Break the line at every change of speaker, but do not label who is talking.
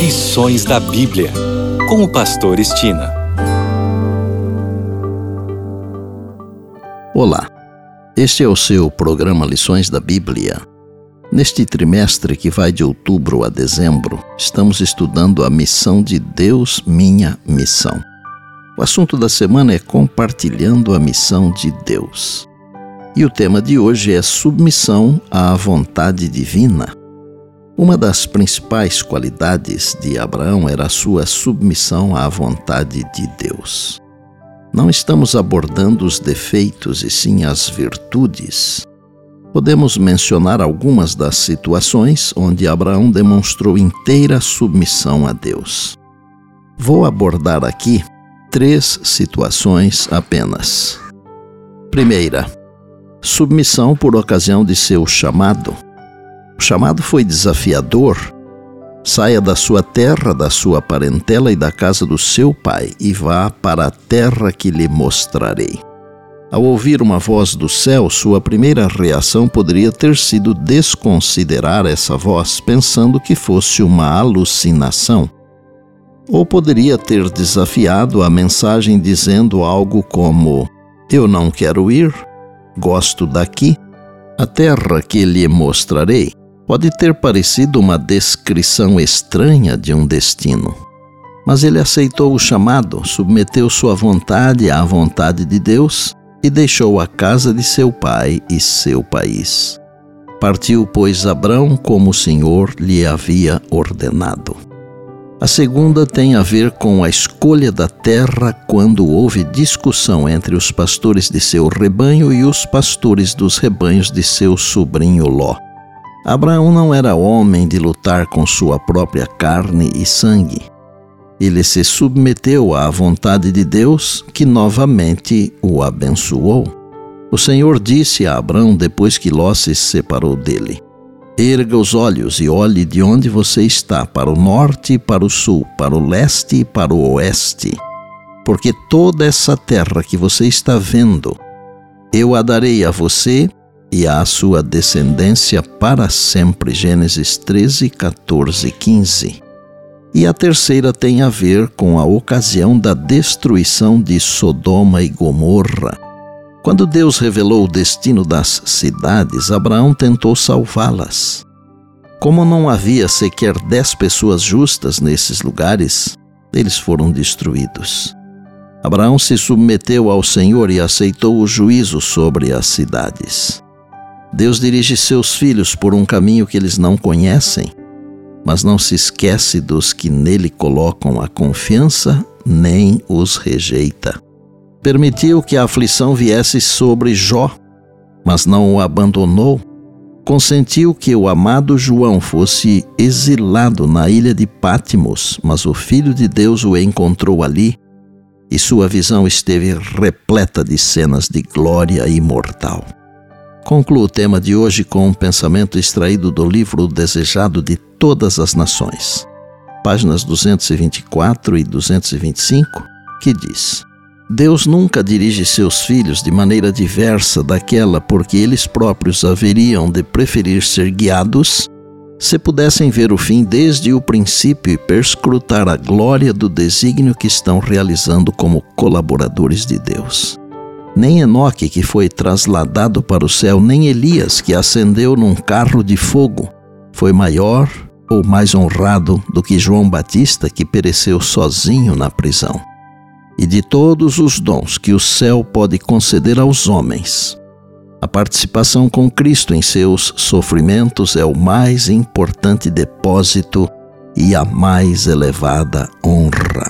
Lições da Bíblia, com o Pastor Estina.
Olá, este é o seu programa Lições da Bíblia. Neste trimestre que vai de outubro a dezembro, estamos estudando a missão de Deus, minha missão. O assunto da semana é compartilhando a missão de Deus. E o tema de hoje é submissão à vontade divina. Uma das principais qualidades de Abraão era a sua submissão à vontade de Deus. Não estamos abordando os defeitos e sim as virtudes. Podemos mencionar algumas das situações onde Abraão demonstrou inteira submissão a Deus. Vou abordar aqui três situações apenas. Primeira, submissão por ocasião de seu chamado. O chamado foi desafiador. Saia da sua terra, da sua parentela e da casa do seu pai, e vá para a terra que lhe mostrarei. Ao ouvir uma voz do céu, sua primeira reação poderia ter sido desconsiderar essa voz, pensando que fosse uma alucinação. Ou poderia ter desafiado a mensagem dizendo algo como: Eu não quero ir, gosto daqui, a terra que lhe mostrarei pode ter parecido uma descrição estranha de um destino. Mas ele aceitou o chamado, submeteu sua vontade à vontade de Deus e deixou a casa de seu pai e seu país. Partiu, pois, Abrão como o Senhor lhe havia ordenado. A segunda tem a ver com a escolha da terra quando houve discussão entre os pastores de seu rebanho e os pastores dos rebanhos de seu sobrinho Ló. Abraão não era homem de lutar com sua própria carne e sangue. Ele se submeteu à vontade de Deus, que novamente o abençoou. O Senhor disse a Abraão depois que Ló se separou dele: Erga os olhos e olhe de onde você está, para o norte para o sul, para o leste e para o oeste. Porque toda essa terra que você está vendo, eu a darei a você e à sua descendência para sempre. Gênesis 13, 14, 15. E a terceira tem a ver com a ocasião da destruição de Sodoma e Gomorra. Quando Deus revelou o destino das cidades, Abraão tentou salvá-las. Como não havia sequer dez pessoas justas nesses lugares, eles foram destruídos. Abraão se submeteu ao Senhor e aceitou o juízo sobre as cidades. Deus dirige seus filhos por um caminho que eles não conhecem, mas não se esquece dos que nele colocam a confiança nem os rejeita. Permitiu que a aflição viesse sobre Jó, mas não o abandonou. Consentiu que o amado João fosse exilado na ilha de Pátimos, mas o Filho de Deus o encontrou ali e sua visão esteve repleta de cenas de glória imortal. Concluo o tema de hoje com um pensamento extraído do livro Desejado de Todas as Nações, páginas 224 e 225, que diz: Deus nunca dirige seus filhos de maneira diversa daquela porque eles próprios haveriam de preferir ser guiados se pudessem ver o fim desde o princípio e perscrutar a glória do desígnio que estão realizando como colaboradores de Deus. Nem Enoque, que foi trasladado para o céu, nem Elias, que ascendeu num carro de fogo, foi maior ou mais honrado do que João Batista, que pereceu sozinho na prisão. E de todos os dons que o céu pode conceder aos homens, a participação com Cristo em seus sofrimentos é o mais importante depósito e a mais elevada honra.